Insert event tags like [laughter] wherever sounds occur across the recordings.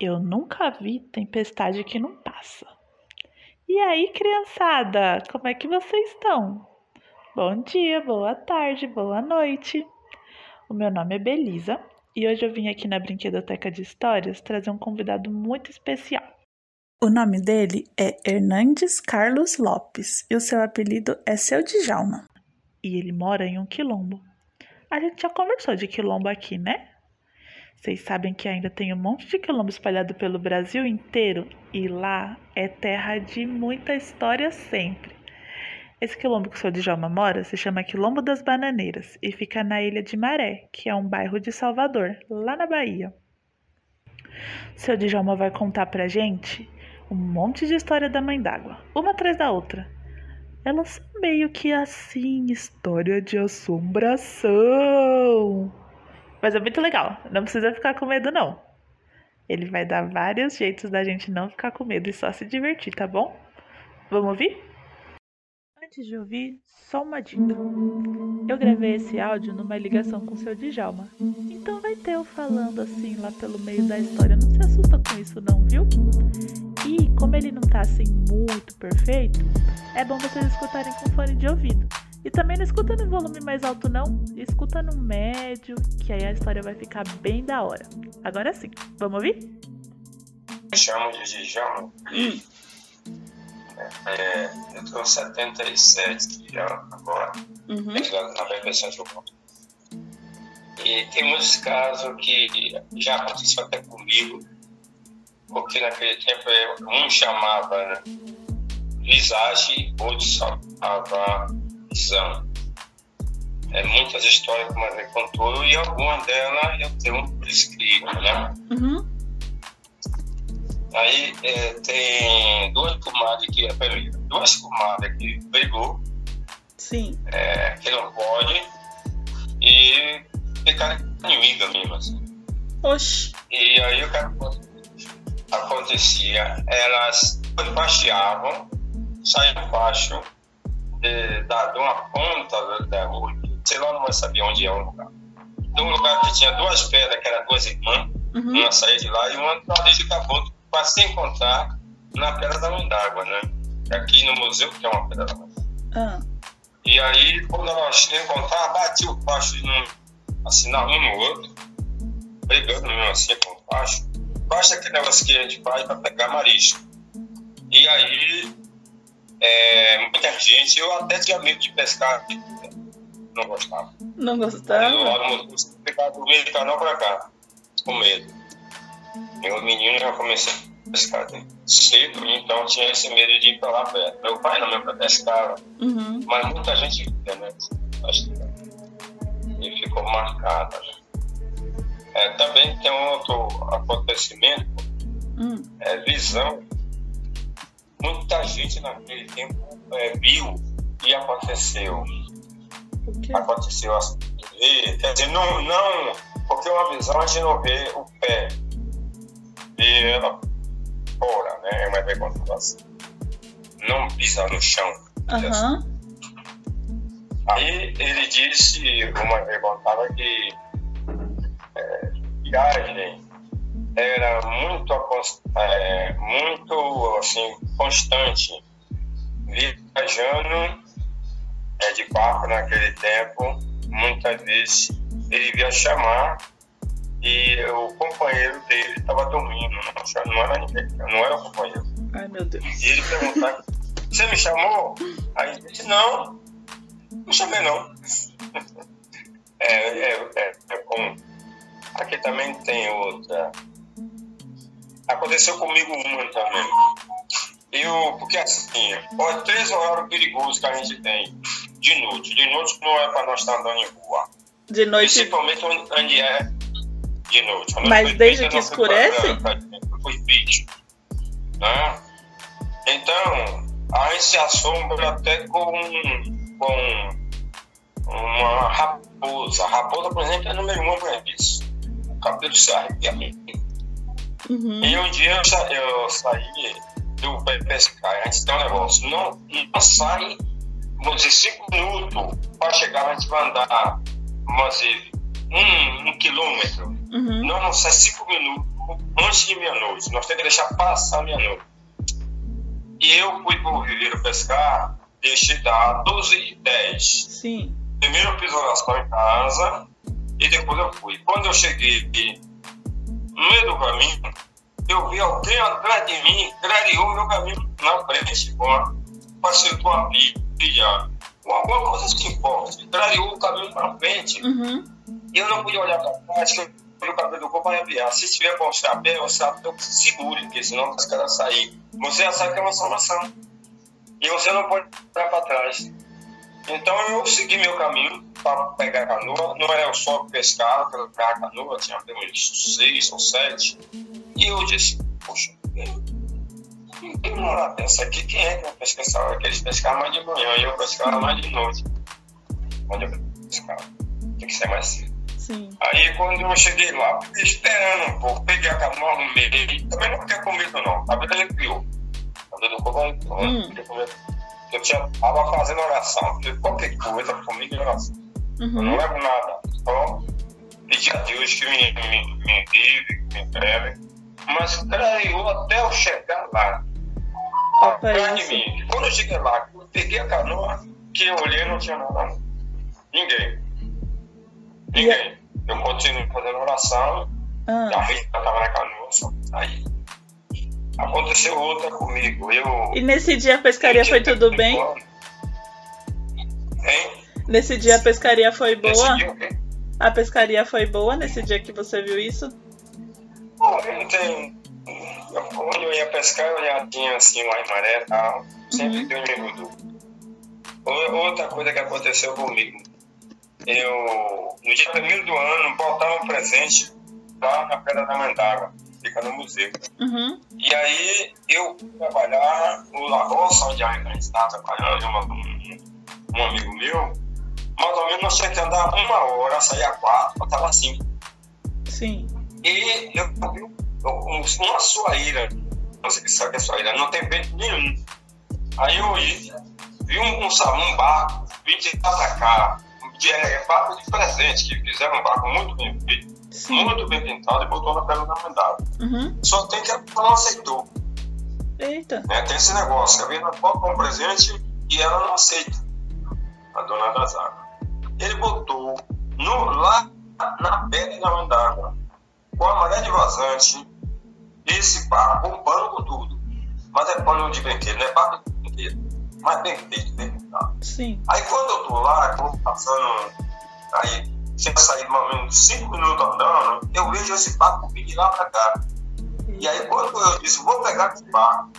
Eu nunca vi tempestade que não passa. E aí, criançada, como é que vocês estão? Bom dia, boa tarde, boa noite. O meu nome é Belisa e hoje eu vim aqui na Brinquedoteca de Histórias trazer um convidado muito especial. O nome dele é Hernandes Carlos Lopes e o seu apelido é Seu Djalma. E ele mora em um quilombo. A gente já conversou de quilombo aqui, né? Vocês sabem que ainda tem um monte de quilombo espalhado pelo Brasil inteiro e lá é terra de muita história sempre. Esse quilombo que o seu Djalma mora se chama Quilombo das Bananeiras e fica na Ilha de Maré, que é um bairro de Salvador, lá na Bahia. O seu Djalma vai contar pra gente um monte de história da mãe d'água, uma atrás da outra. Elas são meio que assim, história de assombração. Mas é muito legal, não precisa ficar com medo, não. Ele vai dar vários jeitos da gente não ficar com medo e só se divertir, tá bom? Vamos ouvir? Antes de ouvir, só uma dica. Eu gravei esse áudio numa ligação com o seu Djalma. Então vai ter eu falando assim lá pelo meio da história. Não se assusta com isso não, viu? E como ele não tá assim muito perfeito, é bom vocês escutarem com fone de ouvido. E também não escuta no volume mais alto, não. Escuta no médio, que aí a história vai ficar bem da hora. Agora sim, vamos ouvir? Me chamo de Djalma. Hum. É, eu tô com 77 já agora, Uhum. na repressão de. E tem muitos casos que já aconteceu até comigo, porque naquele tempo eu- um chamava né, visagem, outro chamava visão. É, muitas histórias que a mãe contou e algumas delas eu tenho por escrito, né? Uhum. Aí é, tem duas comadres que, é, peraí, duas comadres que brigou, Sim. é, que não pode, e ficaram inimigas mesmo, assim. Oxi. E aí o que aconte- acontecia? Elas passeavam, saíam embaixo de, da, de uma ponta da, da rua, sei lá, não vai saber onde é o lugar. De um lugar que tinha duas pedras, que eram duas irmãs, Uhum. uma saía de lá e uma ali de Caboclo para se encontrar na Pedra da Mãe d'Água, né? Aqui no museu, que é uma Pedra da Mãe Ah. E aí, quando elas se encontravam, batia o facho num, assim, na um no outro, brigando mesmo assim com o facho. Facho é aquele negócio que a gente faz para pegar marisco. E aí, é, muita gente, eu até tinha medo de pescar, não gostava. Não gostava? museu, ficava do meio do canal para cá, com medo. O menino já começou a pescar né? cedo, então tinha esse medo de ir para lá perto. Meu pai não, meu pai pescava, Uhum. mas muita gente via, né? E ficou marcada. né? É, também tem um outro acontecimento, Hum. é visão. Muita gente naquele tempo é, viu e aconteceu. O quê? Aconteceu assim. E, quer dizer, não, não, porque uma visão a gente não vê o pé. Vê ela fora, né? Vai contar assim. Não pisa no chão. Aham. Aí ele disse, uma vez contava que é, viagem era muito, é, muito assim, constante. Viajando é, de barco naquele tempo, muitas vezes ele via chamar e o companheiro dele estava dormindo, não, não era ninguém, não era o companheiro. Ai, meu Deus. E ele perguntava, você me chamou? Aí ele disse, não, não chamei não. [laughs] É, é, é, é. Aqui também tem outra. Aconteceu comigo uma também. Eu, porque assim, ó, três horários perigosos que a gente tem de noite. De noite não é para nós estar andando em rua. De noite. Principalmente onde é de noite. Onde Mas desde feito, que escurece? Foi vídeo. Né? Então, a gente se assombra até com, com uma raposa. A raposa, por exemplo, é número um para isso. O cabelo se arrepia mesmo. Uhum. E um dia eu, sa- eu saí do pé pescar. A gente tem um negócio. Não, não sai, vamos dizer, cinco minutos para chegar. A gente vai andar, vamos dizer, um, um quilômetro. Uhum. Não, não sai cinco minutos antes de meia-noite. Nós temos que deixar passar meia-noite. E eu fui para o Ribeiro pescar, deixei dar 12 e 10. Sim. Primeiro eu fiz oração em casa e depois eu fui. Quando eu cheguei no meio do caminho, eu vi alguém atrás de mim, clareou meu caminho na frente, facilitou a pilha, alguma coisa que importa, clareou o caminho na frente. Uhum. E eu não podia olhar para trás, que eu o cabelo do corpo arrepiar. Se tiver com o chapéu, o chapéu segure, porque senão os caras sair. Você já sabe que é uma salvação. E você não pode olhar para trás. Então eu segui meu caminho para pegar a canoa. Não era só pescar, para pegar a canoa, tinha uns seis ou sete. E eu disse, poxa, quem mora dessa aqui, quem é que vai pescar essa hora? Que eles pescavam mais de manhã e eu pescava mais de noite. Onde eu pescava. Tem que ser mais cedo. Sim. Aí quando eu cheguei lá, esperando um pouco, peguei a canoa, arrumei. Também não quer comido não, a vida criou. A vida do povo Hum. Eu tinha, tava fazendo oração, qualquer coisa comigo é oração. Eu não Uhum. levo nada, só pedir a Deus que me, me, me livre, que me entregue. Mas creio até eu chegar lá, atrás de mim. Quando eu cheguei lá, eu peguei a canoa, que eu olhei não tinha nada. Ninguém. Ninguém. Eu continuei fazendo oração, a Ah. Rita estava na canoa, só aí. Aconteceu outra comigo. Eu. E nesse dia a pescaria foi tudo bem? Hein? Nesse dia a pescaria foi boa? Dia, o quê? A pescaria foi boa nesse dia que você viu isso? Não tenho. eu- ia pescar, eu já tinha assim uma maré e tal. Sempre Uhum. mim O- Outra coisa que aconteceu comigo. Eu, no dia primeiro do ano, botava um presente lá na Pedra da Mandágua, fica no museu. Uhum. E aí eu fui trabalhar no La Roça, onde a gente estava trabalhando, um, um amigo meu. Mais ou menos nós tínhamos que andar uma hora, sair a quatro, estava assim. Sim. E eu vi um- um- uma suaíra, não sei se sabe é suaíra, não tem vento nenhum. Aí eu vi, vi um, um, um barco, vim de cá, de, é, barco de presente, que fizeram um barco muito bem feito, muito bem pintado e botou na pedra da mandada. Uhum. Só tem que ela não aceitou. Eita. né? Tem esse negócio, que a menina pode com um presente e ela não aceita, a dona das águas. Ele botou no, lá na pedra d'água, com a maré de vazante, esse barco, um pano com tudo. Mas é pano de brinquedo, não é barco de brinquedo, mas bem feito, bem pintado. Sim. Aí quando eu tô lá, vou passando, aí tinha saído mais ou menos 5 minutos andando, eu vejo esse barco vir de lá pra cá. E aí quando eu disse, vou pegar esse barco,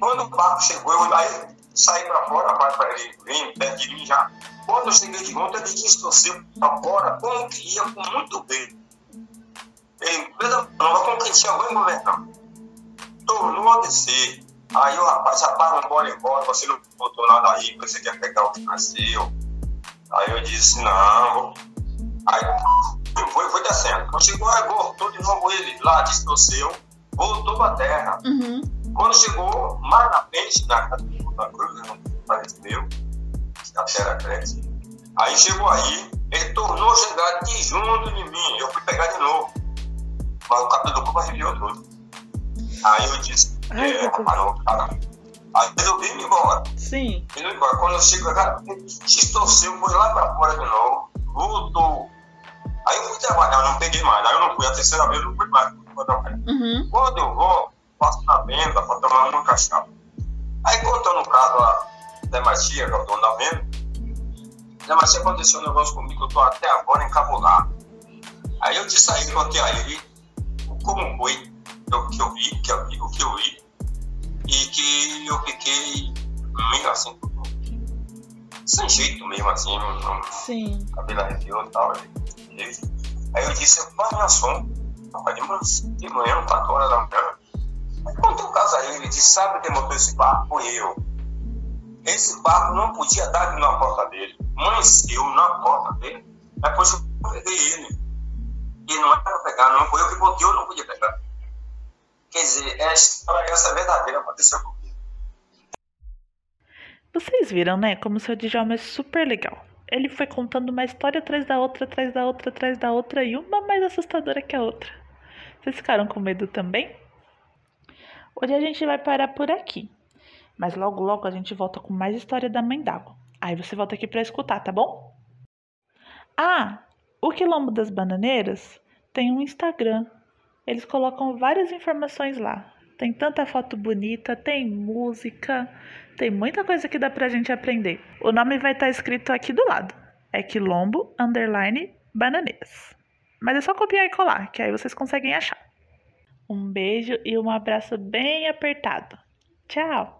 quando o barco chegou, eu aí saí pra fora, mais pra ele vir perto de mim já. Quando eu cheguei de volta, ele distorceu pra fora, como que ia com muito bem. Ele, como que tinha alguém governando. Tornou a descer. Aí o rapaz, rapaz, vamos embora, você não botou nada aí, você quer pegar o que nasceu. Aí eu disse, não, Aí foi, foi descendo. Quando chegou, aí voltou de novo ele lá, distorceu, voltou pra terra. Uhum. Quando chegou mais na frente, na da cruz, né, parente meu, a terra cresce. Aí chegou aí, ele tornou a chegar de junto de mim. Eu fui pegar de novo. Mas o cabelo do corpo arrepiou todo. Aí eu disse, Ai, é, parou, cara. Aí resolvi ir embora. Sim. Indo embora. Quando eu chego, cara, distorceu, foi lá pra fora de novo, voltou. Aí eu fui trabalhar, não peguei mais. Aí eu não fui, a terceira vez eu não fui mais. Uhum. Quando eu vou, passo na venda para tomar uma cachaça. Aí no carro lá, da Matia, que é o dono da venda, da aconteceu um negócio comigo que eu tô até agora encabulado. Aí eu disse a ele, contei a ele como foi o que eu vi, que eu vi, o que eu vi, e que eu fiquei meio assim, sem jeito mesmo assim, não, Sim. cabelo arrepiou e tal. Aí eu disse, eu faço minha som. De manhã, 4 horas da manhã. Contei o caso a ele, disse, sabe quem montou esse barco? Foi eu. Esse barco não podia dar na porta dele. Amanheceu na porta dele. Depois eu peguei ele. E não era pra pegar, não. Foi eu que botei, eu não podia pegar. Quer dizer, a história essa é verdadeira, aconteceu comigo. Vocês viram, né? Como o seu Djalma é super legal. Ele foi contando uma história atrás da outra, atrás da outra, atrás da outra, e uma mais assustadora que a outra. Vocês ficaram com medo também? Hoje a gente vai parar por aqui. Mas logo, logo a gente volta com mais história da mãe d'água. Aí você volta aqui para escutar, tá bom? Ah, o Quilombo das Bananeiras tem um Instagram. Eles colocam várias informações lá. Tem tanta foto bonita, tem música, tem muita coisa que dá pra gente aprender. O nome vai estar tá escrito aqui do lado. É Quilombo Underline Bananeiras. Mas é só copiar e colar, que aí vocês conseguem achar. Um beijo e um abraço bem apertado. Tchau!